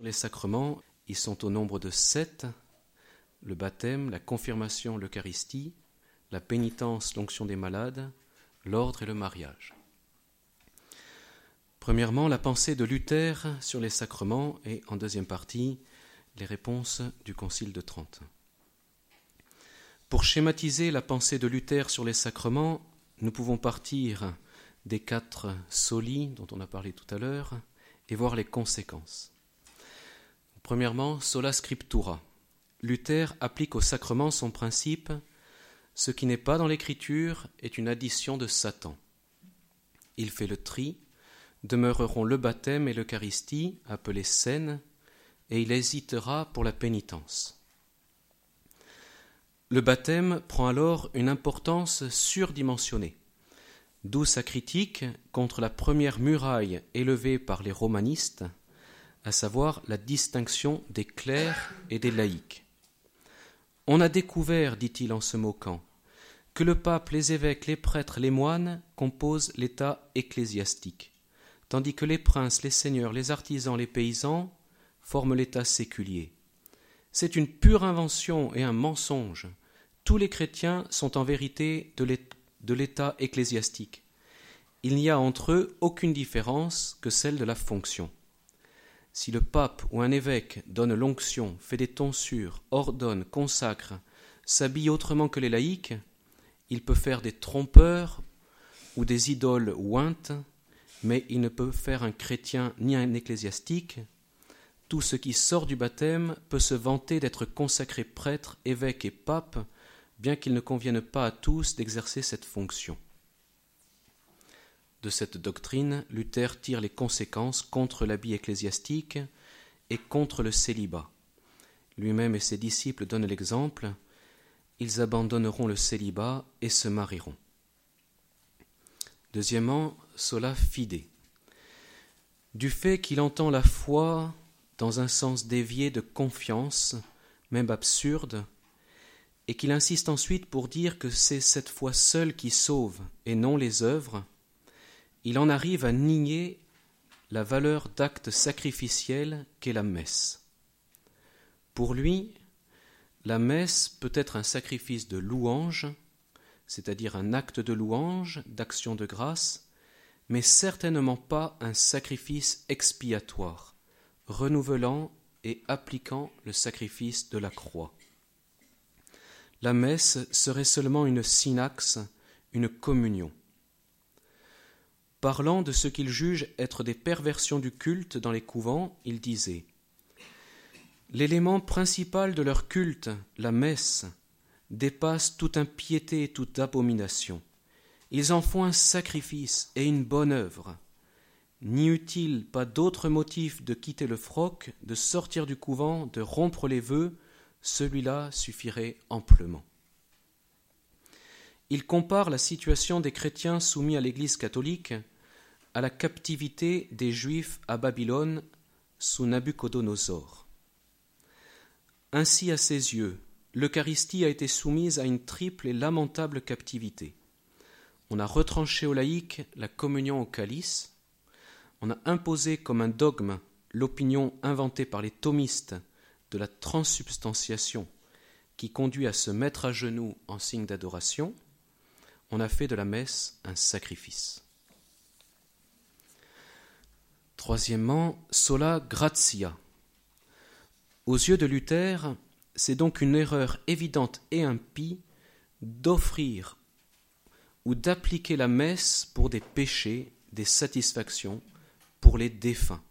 Les sacrements, ils sont au nombre de sept le baptême, la confirmation, l'Eucharistie, la pénitence, l'onction des malades, l'ordre et le mariage. Premièrement, la pensée de Luther sur les sacrements et en deuxième partie, les réponses du Concile de Trente. Pour schématiser la pensée de Luther sur les sacrements, nous pouvons partir des quatre solis dont on a parlé tout à l'heure et voir les conséquences. Premièrement, sola scriptura. Luther applique au sacrement son principe ce qui n'est pas dans l'écriture est une addition de Satan. Il fait le tri, demeureront le baptême et l'Eucharistie, appelés scènes, et il hésitera pour la pénitence. Le baptême prend alors une importance surdimensionnée, d'où sa critique contre la première muraille élevée par les romanistes, à savoir la distinction des clercs et des laïcs. On a découvert, dit-il en se moquant, que le pape, les évêques, les prêtres, les moines composent l'État ecclésiastique, tandis que les princes, les seigneurs, les artisans, les paysans forment l'État séculier. C'est une pure invention et un mensonge. Tous les chrétiens sont en vérité de l'État ecclésiastique. Il n'y a entre eux aucune différence que celle de la fonction. Si le pape ou un évêque donne l'onction, fait des tonsures, ordonne, consacre, s'habille autrement que les laïcs, il peut faire des trompeurs ou des idoles ointes, mais il ne peut faire un chrétien ni un ecclésiastique. Tout ce qui sort du baptême peut se vanter d'être consacré prêtre, évêque et pape, bien qu'il ne convienne pas à tous d'exercer cette fonction. De cette doctrine, Luther tire les conséquences contre l'habit ecclésiastique et contre le célibat. Lui-même et ses disciples donnent l'exemple ils abandonneront le célibat et se marieront. Deuxièmement, sola fide. Du fait qu'il entend la foi dans un sens dévié de confiance, même absurde, et qu'il insiste ensuite pour dire que c'est cette foi seule qui sauve et non les œuvres, il en arrive à nier la valeur d'acte sacrificiel qu'est la messe. Pour lui, la messe peut être un sacrifice de louange, c'est-à-dire un acte de louange, d'action de grâce, mais certainement pas un sacrifice expiatoire, renouvelant et appliquant le sacrifice de la croix. La messe serait seulement une synaxe, une communion. Parlant de ce qu'il juge être des perversions du culte dans les couvents, il disait L'élément principal de leur culte, la messe, dépasse toute impiété et toute abomination. Ils en font un sacrifice et une bonne œuvre. N'y eut-il pas d'autre motif de quitter le froc, de sortir du couvent, de rompre les vœux? Celui-là suffirait amplement. Il compare la situation des chrétiens soumis à l'Église catholique à la captivité des Juifs à Babylone sous Nabuchodonosor. Ainsi, à ses yeux, l'Eucharistie a été soumise à une triple et lamentable captivité. On a retranché aux laïcs la communion au calice, on a imposé comme un dogme l'opinion inventée par les thomistes de la transsubstantiation qui conduit à se mettre à genoux en signe d'adoration, on a fait de la messe un sacrifice. Troisièmement, sola gratia. Aux yeux de Luther, c'est donc une erreur évidente et impie d'offrir ou d'appliquer la messe pour des péchés, des satisfactions, pour les défunts.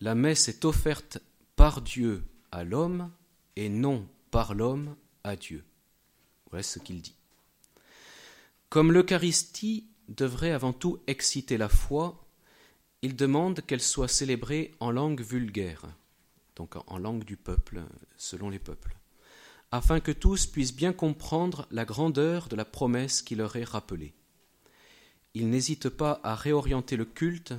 La messe est offerte par Dieu à l'homme et non par l'homme à Dieu. Voilà ce qu'il dit. Comme l'Eucharistie devrait avant tout exciter la foi, il demande qu'elle soit célébrée en langue vulgaire, donc en langue du peuple, selon les peuples, afin que tous puissent bien comprendre la grandeur de la promesse qui leur est rappelée. Il n'hésite pas à réorienter le culte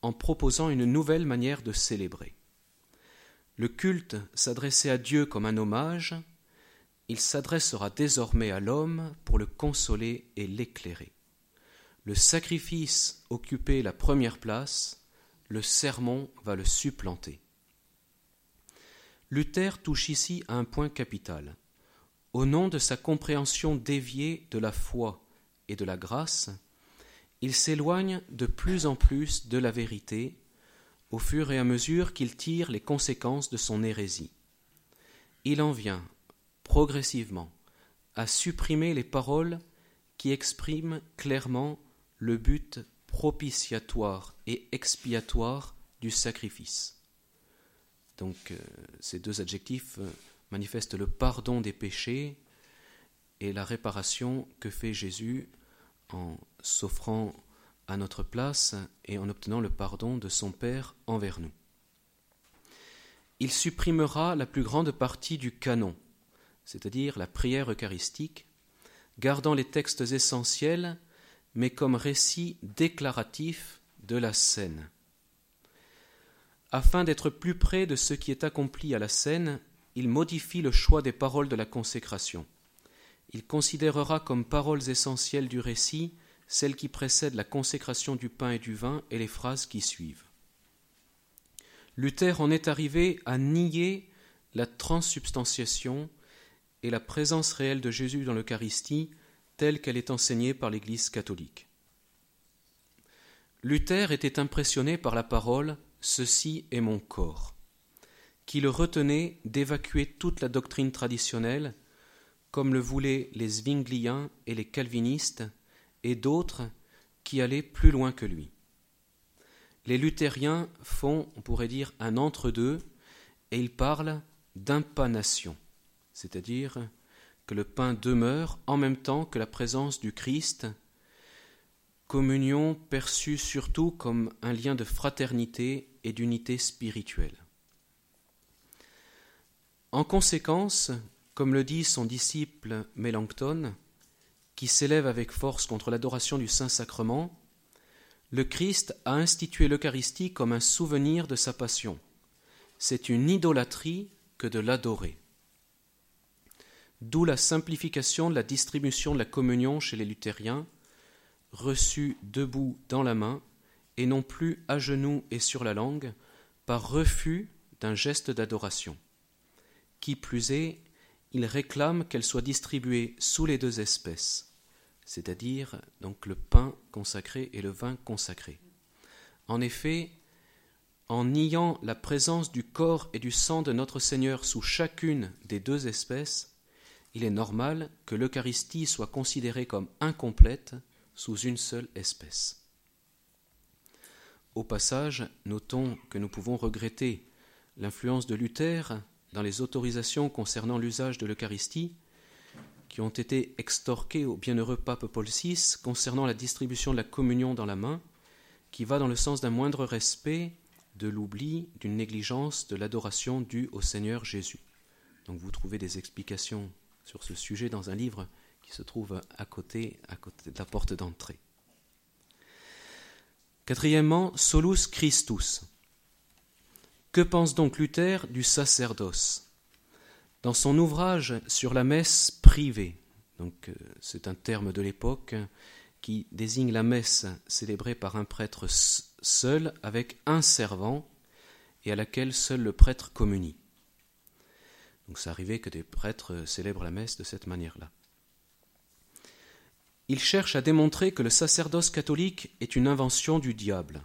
en proposant une nouvelle manière de célébrer. Le culte s'adressait à Dieu comme un hommage, il s'adressera désormais à l'homme pour le consoler et l'éclairer le sacrifice occupait la première place, le sermon va le supplanter. Luther touche ici à un point capital. Au nom de sa compréhension déviée de la foi et de la grâce, il s'éloigne de plus en plus de la vérité au fur et à mesure qu'il tire les conséquences de son hérésie. Il en vient, progressivement, à supprimer les paroles qui expriment clairement le but propitiatoire et expiatoire du sacrifice. Donc euh, ces deux adjectifs euh, manifestent le pardon des péchés et la réparation que fait Jésus en s'offrant à notre place et en obtenant le pardon de son Père envers nous. Il supprimera la plus grande partie du canon, c'est-à-dire la prière eucharistique, gardant les textes essentiels, mais comme récit déclaratif de la scène. Afin d'être plus près de ce qui est accompli à la scène, il modifie le choix des paroles de la consécration. Il considérera comme paroles essentielles du récit celles qui précèdent la consécration du pain et du vin et les phrases qui suivent. Luther en est arrivé à nier la transsubstantiation et la présence réelle de Jésus dans l'Eucharistie telle qu'elle est enseignée par l'Église catholique. Luther était impressionné par la parole Ceci est mon corps, qui le retenait d'évacuer toute la doctrine traditionnelle, comme le voulaient les Zwingliens et les calvinistes, et d'autres qui allaient plus loin que lui. Les luthériens font, on pourrait dire, un entre-deux, et ils parlent d'impanation, c'est-à-dire que le pain demeure en même temps que la présence du Christ, communion perçue surtout comme un lien de fraternité et d'unité spirituelle. En conséquence, comme le dit son disciple Mélenchon, qui s'élève avec force contre l'adoration du Saint-Sacrement, le Christ a institué l'Eucharistie comme un souvenir de sa passion. C'est une idolâtrie que de l'adorer. D'où la simplification de la distribution de la communion chez les luthériens, reçue debout dans la main, et non plus à genoux et sur la langue, par refus d'un geste d'adoration. Qui plus est, il réclame qu'elle soit distribuée sous les deux espèces, c'est-à-dire donc le pain consacré et le vin consacré. En effet, en niant la présence du corps et du sang de notre Seigneur sous chacune des deux espèces, il est normal que l'Eucharistie soit considérée comme incomplète sous une seule espèce. Au passage, notons que nous pouvons regretter l'influence de Luther dans les autorisations concernant l'usage de l'Eucharistie qui ont été extorquées au bienheureux pape Paul VI concernant la distribution de la communion dans la main, qui va dans le sens d'un moindre respect, de l'oubli, d'une négligence de l'adoration due au Seigneur Jésus. Donc vous trouvez des explications sur ce sujet dans un livre qui se trouve à côté, à côté de la porte d'entrée. Quatrièmement, Solus Christus. Que pense donc Luther du sacerdoce Dans son ouvrage sur la messe privée, euh, c'est un terme de l'époque qui désigne la messe célébrée par un prêtre seul avec un servant et à laquelle seul le prêtre communie. Donc c'est arrivé que des prêtres célèbrent la messe de cette manière-là. Il cherche à démontrer que le sacerdoce catholique est une invention du diable.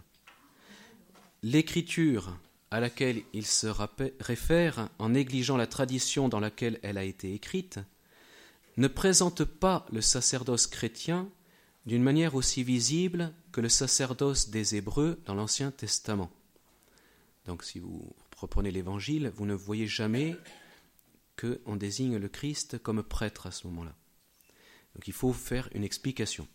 L'écriture à laquelle il se réfère en négligeant la tradition dans laquelle elle a été écrite ne présente pas le sacerdoce chrétien d'une manière aussi visible que le sacerdoce des Hébreux dans l'Ancien Testament. Donc si vous reprenez l'Évangile, vous ne voyez jamais qu'on désigne le Christ comme prêtre à ce moment-là. Donc il faut faire une explication.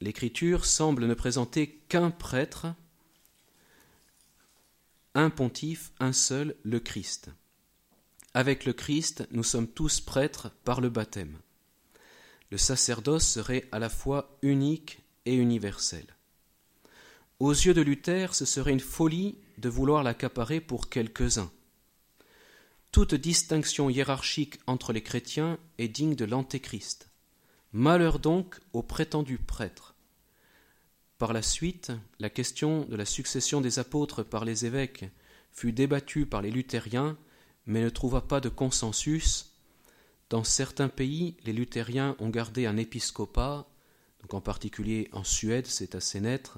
L'Écriture semble ne présenter qu'un prêtre, un pontife, un seul, le Christ. Avec le Christ, nous sommes tous prêtres par le baptême. Le sacerdoce serait à la fois unique et universel. Aux yeux de Luther, ce serait une folie de vouloir l'accaparer pour quelques-uns. Toute distinction hiérarchique entre les chrétiens est digne de l'antéchrist. Malheur donc aux prétendus prêtres. Par la suite, la question de la succession des apôtres par les évêques fut débattu par les luthériens, mais ne trouva pas de consensus. Dans certains pays, les luthériens ont gardé un épiscopat, donc en particulier en Suède, c'est assez net.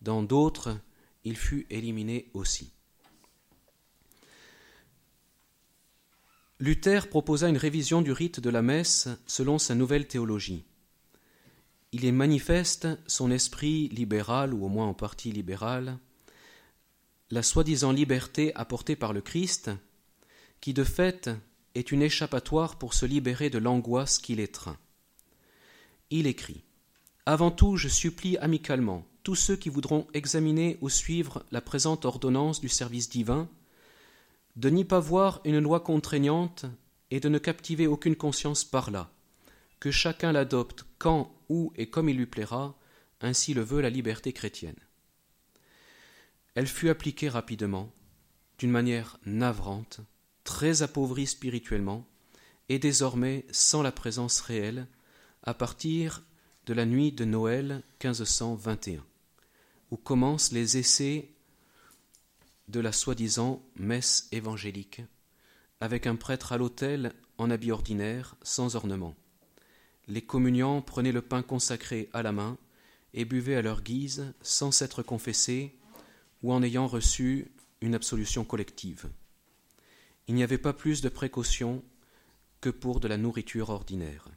Dans d'autres, il fut éliminé aussi. Luther proposa une révision du rite de la messe selon sa nouvelle théologie. Il est manifeste son esprit libéral, ou au moins en partie libéral, la soi-disant liberté apportée par le Christ, qui de fait est une échappatoire pour se libérer de l'angoisse qui l'étreint. Il écrit Avant tout, je supplie amicalement tous ceux qui voudront examiner ou suivre la présente ordonnance du service divin de n'y pas voir une loi contraignante et de ne captiver aucune conscience par là, que chacun l'adopte quand, où et comme il lui plaira, ainsi le veut la liberté chrétienne. Elle fut appliquée rapidement, d'une manière navrante, très appauvrie spirituellement, et désormais sans la présence réelle, à partir de la nuit de Noël 1521, où commencent les essais de la soi-disant messe évangélique, avec un prêtre à l'autel en habit ordinaire, sans ornement. Les communiants prenaient le pain consacré à la main et buvaient à leur guise, sans s'être confessés ou en ayant reçu une absolution collective. Il n'y avait pas plus de précaution que pour de la nourriture ordinaire.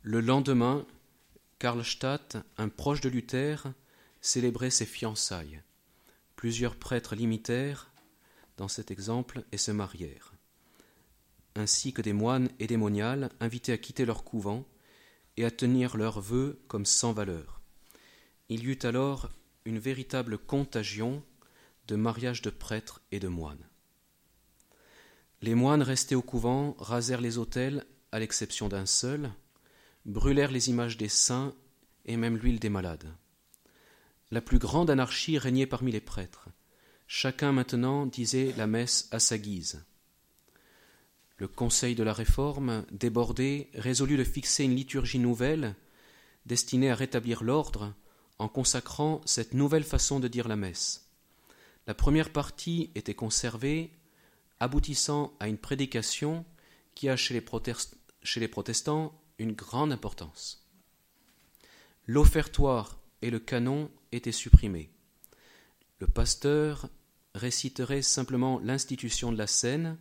Le lendemain, Karlstadt, un proche de Luther, célébrait ses fiançailles. Plusieurs prêtres l'imitèrent dans cet exemple et se marièrent, ainsi que des moines et des moniales invités à quitter leur couvent et à tenir leurs vœux comme sans valeur. Il y eut alors une véritable contagion de mariage de prêtres et de moines. Les moines restés au couvent rasèrent les autels, à l'exception d'un seul, brûlèrent les images des saints et même l'huile des malades. La plus grande anarchie régnait parmi les prêtres. Chacun maintenant disait la messe à sa guise. Le Conseil de la Réforme, débordé, résolut de fixer une liturgie nouvelle, destinée à rétablir l'ordre, en consacrant cette nouvelle façon de dire la messe. La première partie était conservée, aboutissant à une prédication qui a chez les, protestants une grande importance. L'offertoire et le canon étaient supprimés. Le pasteur réciterait simplement l'institution de la scène,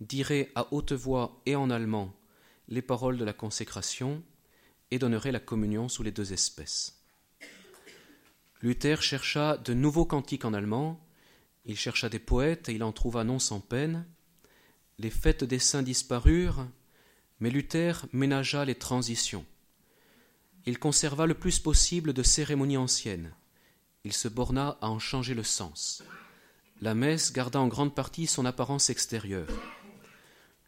dirait à haute voix et en allemand les paroles de la consécration et donnerait la communion sous les deux espèces. Luther chercha de nouveaux cantiques en allemand, il chercha des poètes et il en trouva non sans peine. Les fêtes des saints disparurent, mais Luther ménagea les transitions il conserva le plus possible de cérémonies anciennes. Il se borna à en changer le sens. La messe garda en grande partie son apparence extérieure.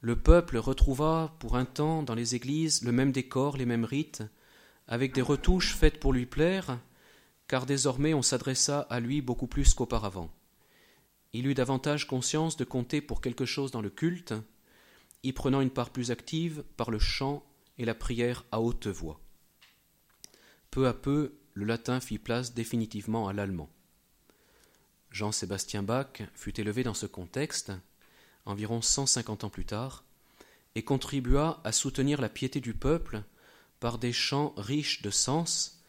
Le peuple retrouva pour un temps dans les églises le même décor, les mêmes rites, avec des retouches faites pour lui plaire, car désormais on s'adressa à lui beaucoup plus qu'auparavant. Il eut davantage conscience de compter pour quelque chose dans le culte, y prenant une part plus active par le chant et la prière à haute voix. Peu à peu, le latin fit place définitivement à l'allemand. Jean-Sébastien Bach fut élevé dans ce contexte, environ 150 ans plus tard, et contribua à soutenir la piété du peuple par des chants riches de sens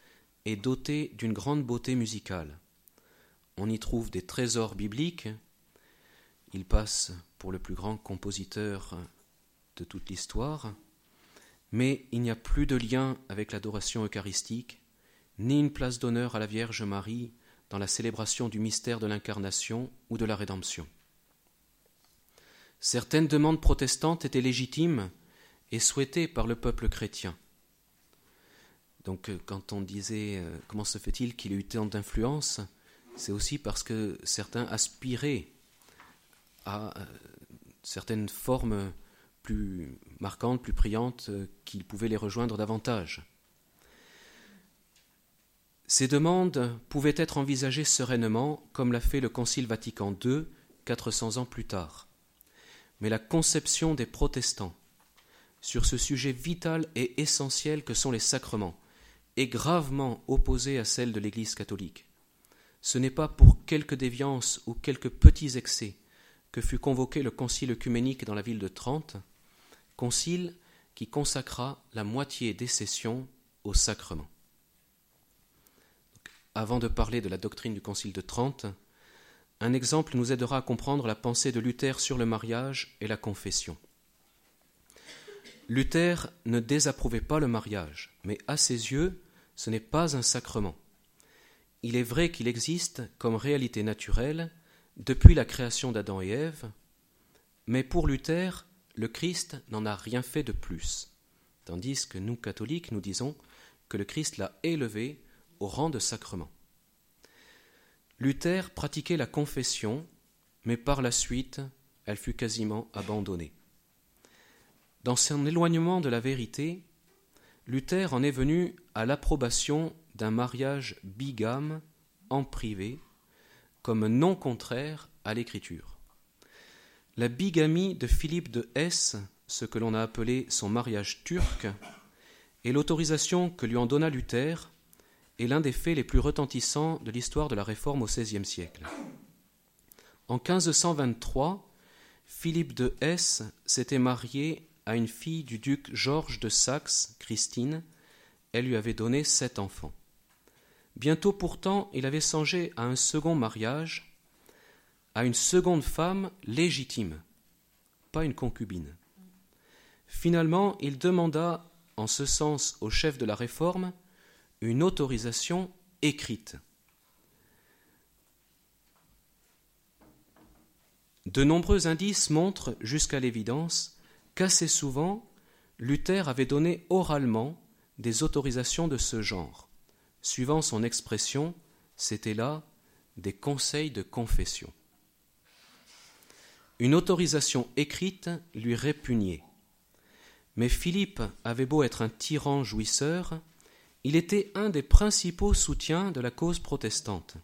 et dotés d'une grande beauté musicale. On y trouve des trésors bibliques. Il passe pour le plus grand compositeur de toute l'histoire mais il n'y a plus de lien avec l'adoration eucharistique, ni une place d'honneur à la Vierge Marie dans la célébration du mystère de l'incarnation ou de la rédemption. Certaines demandes protestantes étaient légitimes et souhaitées par le peuple chrétien. Donc euh, quand on disait euh, comment se fait-il qu'il ait eu tant d'influence, c'est aussi parce que certains aspiraient à euh, certaines formes plus marquantes, plus priantes, euh, qu'il pouvait les rejoindre davantage. Ces demandes pouvaient être envisagées sereinement, comme l'a fait le Concile Vatican II 400 ans plus tard. Mais la conception des protestants sur ce sujet vital et essentiel que sont les sacrements est gravement opposée à celle de l'Église catholique. ce n'est pas pour quelques déviances ou quelques petits excès que fut convoqué le concile œcuménique dans la ville de Trente, concile qui consacra la moitié des sessions au sacrement. Avant de parler de la doctrine du concile de Trente, un exemple nous aidera à comprendre la pensée de Luther sur le mariage et la confession. Luther ne désapprouvait pas le mariage, mais à ses yeux, ce n'est pas un sacrement. Il est vrai qu'il existe comme réalité naturelle depuis la création d'Adam et Ève, mais pour Luther, le Christ n'en a rien fait de plus, tandis que nous, catholiques, nous disons que le Christ l'a élevé au rang de sacrement. Luther pratiquait la confession, mais par la suite, elle fut quasiment abandonnée. Dans son éloignement de la vérité, Luther en est venu à l'approbation d'un mariage bigame en privé comme non contraire à l'écriture. La bigamie de Philippe de Hesse, ce que l'on a appelé son mariage turc, et l'autorisation que lui en donna Luther est l'un des faits les plus retentissants de l'histoire de la Réforme au XVIe siècle. En 1523, Philippe de Hesse s'était marié à une fille du duc Georges de Saxe, Christine. Elle lui avait donné sept enfants. Bientôt pourtant, il avait songé à un second mariage, à une seconde femme légitime, pas une concubine. Finalement, il demanda en ce sens au chef de la réforme une autorisation écrite. De nombreux indices montrent jusqu'à l'évidence qu'assez souvent, Luther avait donné oralement des autorisations de ce genre. Suivant son expression, c'était là des conseils de confession. Une autorisation écrite lui répugnait. Mais Philippe avait beau être un tyran jouisseur, il était un des principaux soutiens de la cause protestante.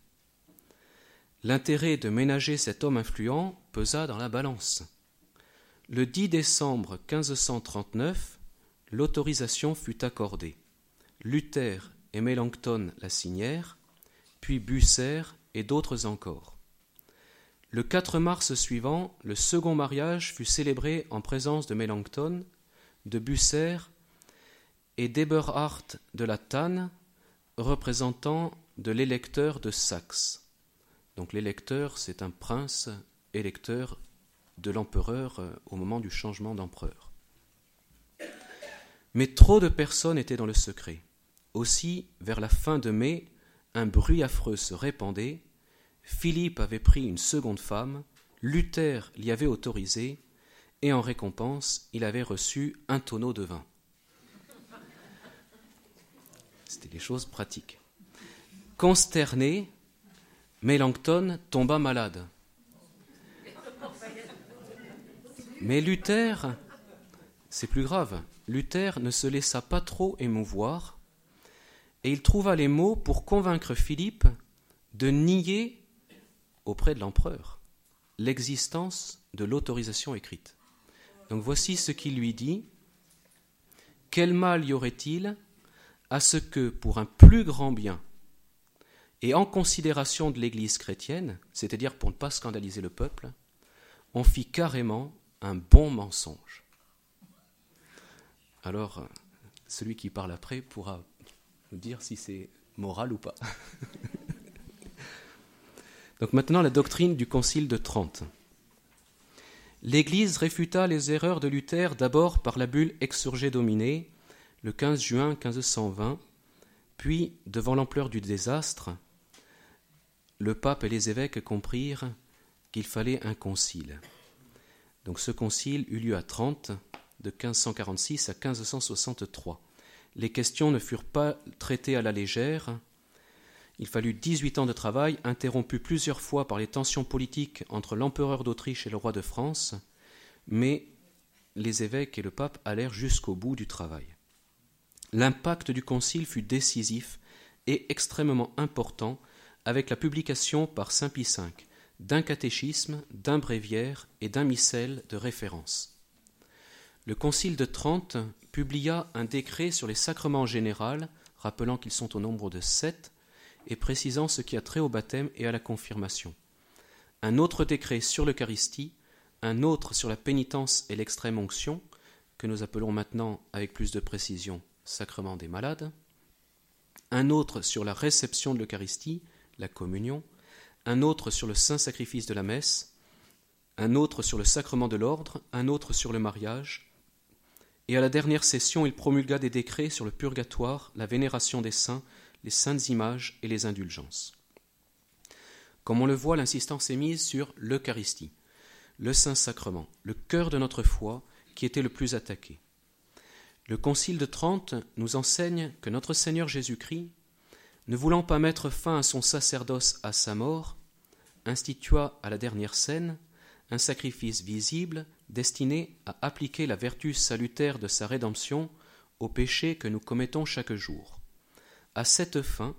L'intérêt de ménager cet homme influent pesa dans la balance. Le 10 décembre 1539, l'autorisation fut accordée. Luther et Melanchthon la signèrent, puis Busser et d'autres encore. Le 4 mars suivant, le second mariage fut célébré en présence de Melanchthon, de Busser et d'Eberhard de la Tanne, représentant de l'électeur de Saxe. Donc l'électeur, c'est un prince électeur de l'empereur euh, au moment du changement d'empereur. Mais trop de personnes étaient dans le secret. Aussi, vers la fin de mai, un bruit affreux se répandait. Philippe avait pris une seconde femme, Luther l'y avait autorisé, et en récompense, il avait reçu un tonneau de vin. C'était des choses pratiques. Consterné, Mélenchon tomba malade. Mais Luther, c'est plus grave, Luther ne se laissa pas trop émouvoir, et il trouva les mots pour convaincre Philippe de nier auprès de l'empereur l'existence de l'autorisation écrite. Donc voici ce qu'il lui dit. Quel mal y aurait-il à ce que, pour un plus grand bien, et en considération de l'Église chrétienne, c'est-à-dire pour ne pas scandaliser le peuple, on fit carrément un bon mensonge. Alors, celui qui parle après pourra nous dire si c'est moral ou pas. Donc maintenant, la doctrine du Concile de Trente. L'Église réfuta les erreurs de Luther d'abord par la bulle Exurgé Dominé, le 15 juin 1520, puis, devant l'ampleur du désastre, le pape et les évêques comprirent qu'il fallait un concile. Donc ce concile eut lieu à Trente, de 1546 à 1563. Les questions ne furent pas traitées à la légère. Il fallut 18 ans de travail, interrompus plusieurs fois par les tensions politiques entre l'empereur d'Autriche et le roi de France, mais les évêques et le pape allèrent jusqu'au bout du travail. L'impact du concile fut décisif et extrêmement important avec la publication par Saint Pie V d'un catéchisme, d'un bréviaire et d'un missel de référence. Le Concile de Trente publia un décret sur les sacrements généraux, rappelant qu'ils sont au nombre de sept, et précisant ce qui a trait au baptême et à la confirmation. Un autre décret sur l'Eucharistie, un autre sur la pénitence et l'extrême onction, que nous appelons maintenant avec plus de précision sacrement des malades, un autre sur la réception de l'Eucharistie, la communion, un autre sur le saint sacrifice de la messe, un autre sur le sacrement de l'ordre, un autre sur le mariage, et à la dernière session il promulgua des décrets sur le purgatoire, la vénération des saints, les saintes images et les indulgences. Comme on le voit, l'insistance est mise sur l'Eucharistie, le Saint-Sacrement, le cœur de notre foi, qui était le plus attaqué. Le Concile de Trente nous enseigne que notre Seigneur Jésus-Christ, ne voulant pas mettre fin à son sacerdoce à sa mort, institua à la dernière scène un sacrifice visible destiné à appliquer la vertu salutaire de sa rédemption aux péchés que nous commettons chaque jour. À cette fin,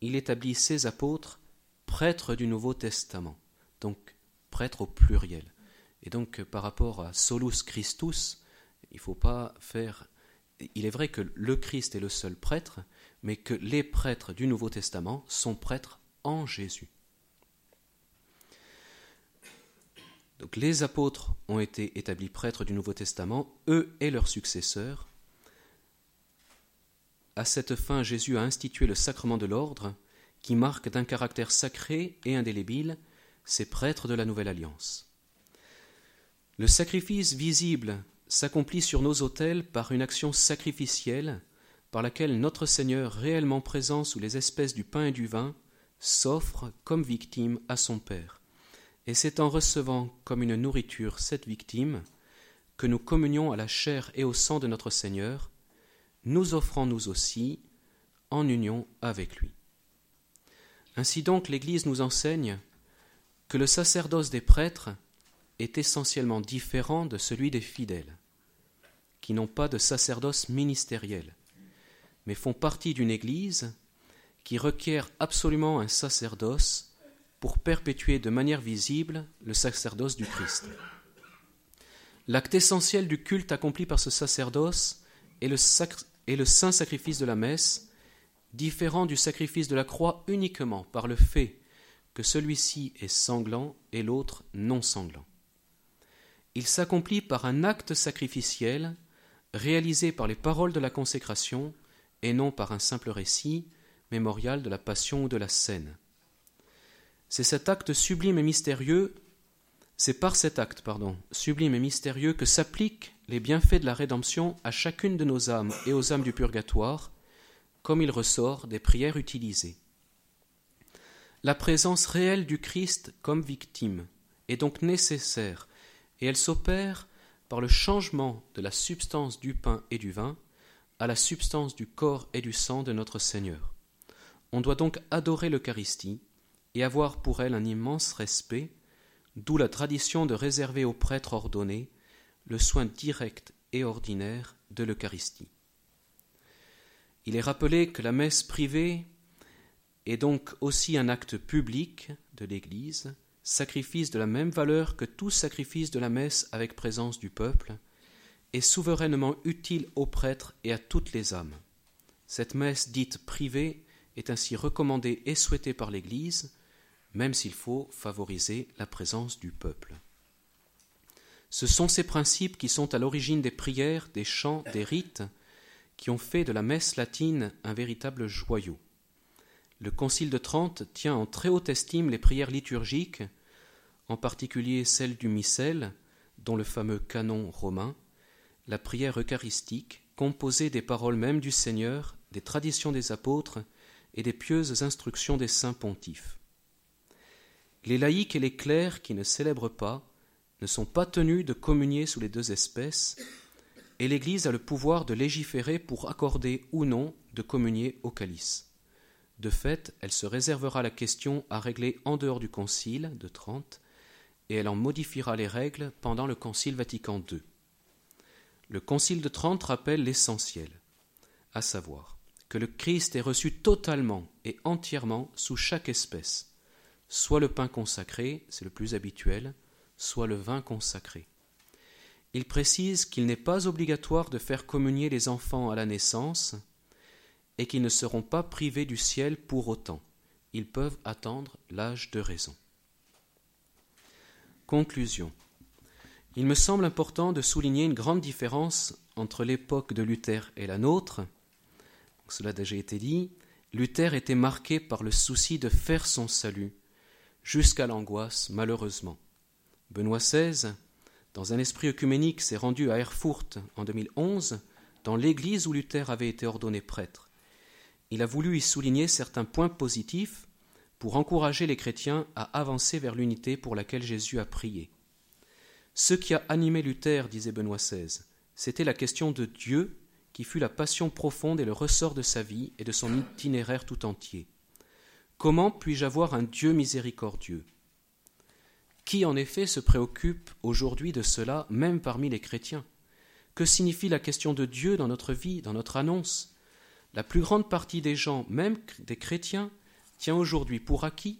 il établit ses apôtres prêtres du Nouveau Testament, donc prêtres au pluriel. Et donc par rapport à solus Christus, il faut pas faire. Il est vrai que le Christ est le seul prêtre, mais que les prêtres du Nouveau Testament sont prêtres en Jésus. Donc les apôtres ont été établis prêtres du Nouveau Testament, eux et leurs successeurs, à cette fin, Jésus a institué le sacrement de l'ordre, qui marque d'un caractère sacré et indélébile ces prêtres de la Nouvelle Alliance. Le sacrifice visible s'accomplit sur nos autels par une action sacrificielle par laquelle notre Seigneur, réellement présent sous les espèces du pain et du vin, s'offre comme victime à son Père. Et c'est en recevant comme une nourriture cette victime que nous communions à la chair et au sang de notre Seigneur, nous offrant nous aussi en union avec lui. Ainsi donc l'Église nous enseigne que le sacerdoce des prêtres est essentiellement différent de celui des fidèles, qui n'ont pas de sacerdoce ministériel, mais font partie d'une Église qui requiert absolument un sacerdoce pour perpétuer de manière visible le sacerdoce du Christ. L'acte essentiel du culte accompli par ce sacerdoce est le, et le saint sacrifice de la messe, différent du sacrifice de la croix uniquement par le fait que celui-ci est sanglant et l'autre non sanglant. Il s'accomplit par un acte sacrificiel réalisé par les paroles de la consécration et non par un simple récit mémorial de la passion ou de la scène. C'est cet acte sublime et mystérieux, c'est par cet acte, pardon, sublime et mystérieux que s'appliquent les bienfaits de la rédemption à chacune de nos âmes et aux âmes du purgatoire, comme il ressort des prières utilisées. La présence réelle du Christ comme victime est donc nécessaire, et elle s'opère par le changement de la substance du pain et du vin à la substance du corps et du sang de notre Seigneur. On doit donc adorer l'Eucharistie et avoir pour elle un immense respect, d'où la tradition de réserver aux prêtres ordonnés le soin direct et ordinaire de l'Eucharistie. Il est rappelé que la messe privée est donc aussi un acte public de l'Église, sacrifice de la même valeur que tout sacrifice de la messe avec présence du peuple, et souverainement utile aux prêtres et à toutes les âmes. Cette messe dite privée est ainsi recommandée et souhaitée par l'Église, même s'il faut favoriser la présence du peuple. Ce sont ces principes qui sont à l'origine des prières, des chants, des rites, qui ont fait de la messe latine un véritable joyau. Le Concile de Trente tient en très haute estime les prières liturgiques, en particulier celle du missel, dont le fameux canon romain, la prière eucharistique, composée des paroles mêmes du Seigneur, des traditions des apôtres et des pieuses instructions des saints pontifes. Les laïcs et les clercs qui ne célèbrent pas ne sont pas tenus de communier sous les deux espèces, et l'Église a le pouvoir de légiférer pour accorder ou non de communier au calice. De fait, elle se réservera la question à régler en dehors du Concile de Trente, et elle en modifiera les règles pendant le Concile Vatican II. Le Concile de Trente rappelle l'essentiel, à savoir que le Christ est reçu totalement et entièrement sous chaque espèce, soit le pain consacré, c'est le plus habituel, soit le vin consacré. Il précise qu'il n'est pas obligatoire de faire communier les enfants à la naissance et qu'ils ne seront pas privés du ciel pour autant, ils peuvent attendre l'âge de raison. Conclusion. Il me semble important de souligner une grande différence entre l'époque de Luther et la nôtre. Cela a déjà été dit. Luther était marqué par le souci de faire son salut, jusqu'à l'angoisse, malheureusement. Benoît XVI, dans un esprit œcuménique, s'est rendu à Erfurt en 2011, dans l'église où Luther avait été ordonné prêtre. Il a voulu y souligner certains points positifs pour encourager les chrétiens à avancer vers l'unité pour laquelle Jésus a prié. Ce qui a animé Luther, disait Benoît XVI, c'était la question de Dieu qui fut la passion profonde et le ressort de sa vie et de son itinéraire tout entier. Comment puis-je avoir un Dieu miséricordieux? Qui en effet se préoccupe aujourd'hui de cela, même parmi les chrétiens? Que signifie la question de Dieu dans notre vie, dans notre annonce? La plus grande partie des gens, même des chrétiens, tient aujourd'hui pour acquis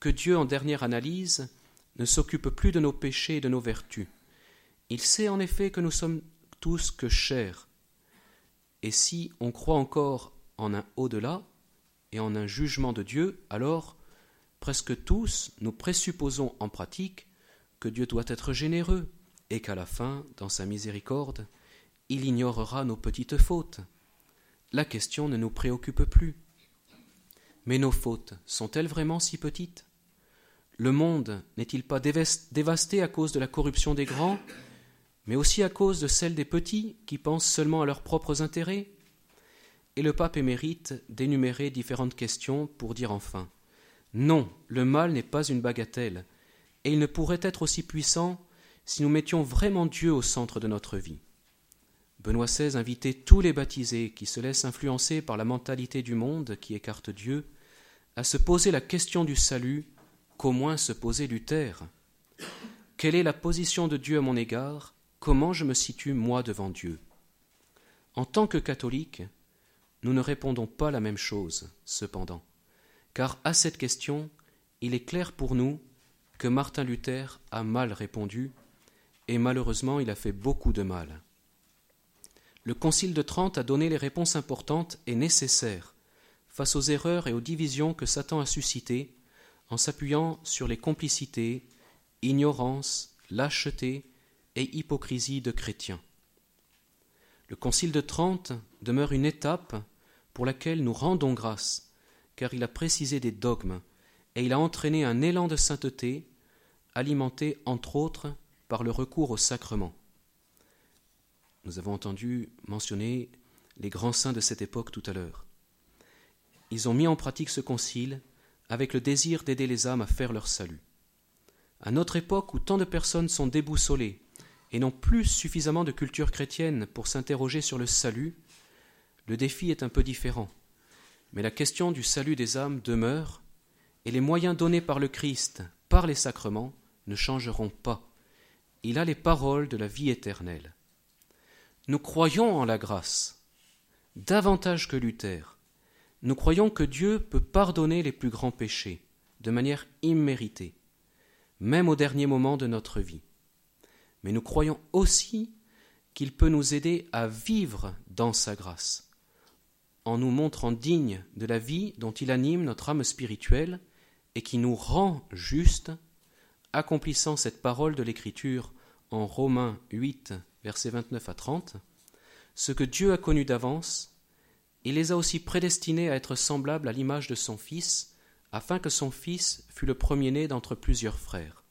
que Dieu, en dernière analyse, ne s'occupe plus de nos péchés et de nos vertus. Il sait en effet que nous sommes tous que chers, et si on croit encore en un au-delà et en un jugement de Dieu, alors presque tous nous présupposons en pratique que Dieu doit être généreux et qu'à la fin, dans sa miséricorde, il ignorera nos petites fautes. La question ne nous préoccupe plus. Mais nos fautes sont-elles vraiment si petites? Le monde n'est-il pas dévasté à cause de la corruption des grands mais aussi à cause de celle des petits qui pensent seulement à leurs propres intérêts? Et le pape émérite d'énumérer différentes questions pour dire enfin Non, le mal n'est pas une bagatelle, et il ne pourrait être aussi puissant si nous mettions vraiment Dieu au centre de notre vie. Benoît XVI invitait tous les baptisés qui se laissent influencer par la mentalité du monde qui écarte Dieu à se poser la question du salut qu'au moins se posait Luther. Quelle est la position de Dieu à mon égard? Comment je me situe moi devant Dieu? En tant que catholiques, nous ne répondons pas la même chose, cependant, car à cette question, il est clair pour nous que Martin Luther a mal répondu, et malheureusement il a fait beaucoup de mal. Le Concile de Trente a donné les réponses importantes et nécessaires face aux erreurs et aux divisions que Satan a suscitées en s'appuyant sur les complicités, ignorance, lâcheté et hypocrisie de chrétiens. Le Concile de Trente demeure une étape pour laquelle nous rendons grâce, car il a précisé des dogmes et il a entraîné un élan de sainteté, alimenté entre autres par le recours au sacrement. Nous avons entendu mentionner les grands saints de cette époque tout à l'heure. Ils ont mis en pratique ce concile avec le désir d'aider les âmes à faire leur salut. À notre époque où tant de personnes sont déboussolées et n'ont plus suffisamment de culture chrétienne pour s'interroger sur le salut, le défi est un peu différent. Mais la question du salut des âmes demeure, et les moyens donnés par le Christ, par les sacrements, ne changeront pas. Il a les paroles de la vie éternelle. Nous croyons en la grâce, davantage que Luther. Nous croyons que Dieu peut pardonner les plus grands péchés, de manière imméritée, même au dernier moment de notre vie mais nous croyons aussi qu'il peut nous aider à vivre dans sa grâce, en nous montrant dignes de la vie dont il anime notre âme spirituelle et qui nous rend justes, accomplissant cette parole de l'Écriture en Romains 8, versets 29 à 30, ce que Dieu a connu d'avance, il les a aussi prédestinés à être semblables à l'image de son Fils, afin que son Fils fût le premier-né d'entre plusieurs frères.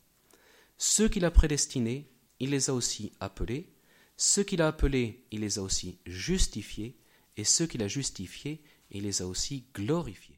Ceux qu'il a prédestinés, il les a aussi appelés, ceux qu'il a appelés, il les a aussi justifiés, et ceux qu'il a justifiés, il les a aussi glorifiés.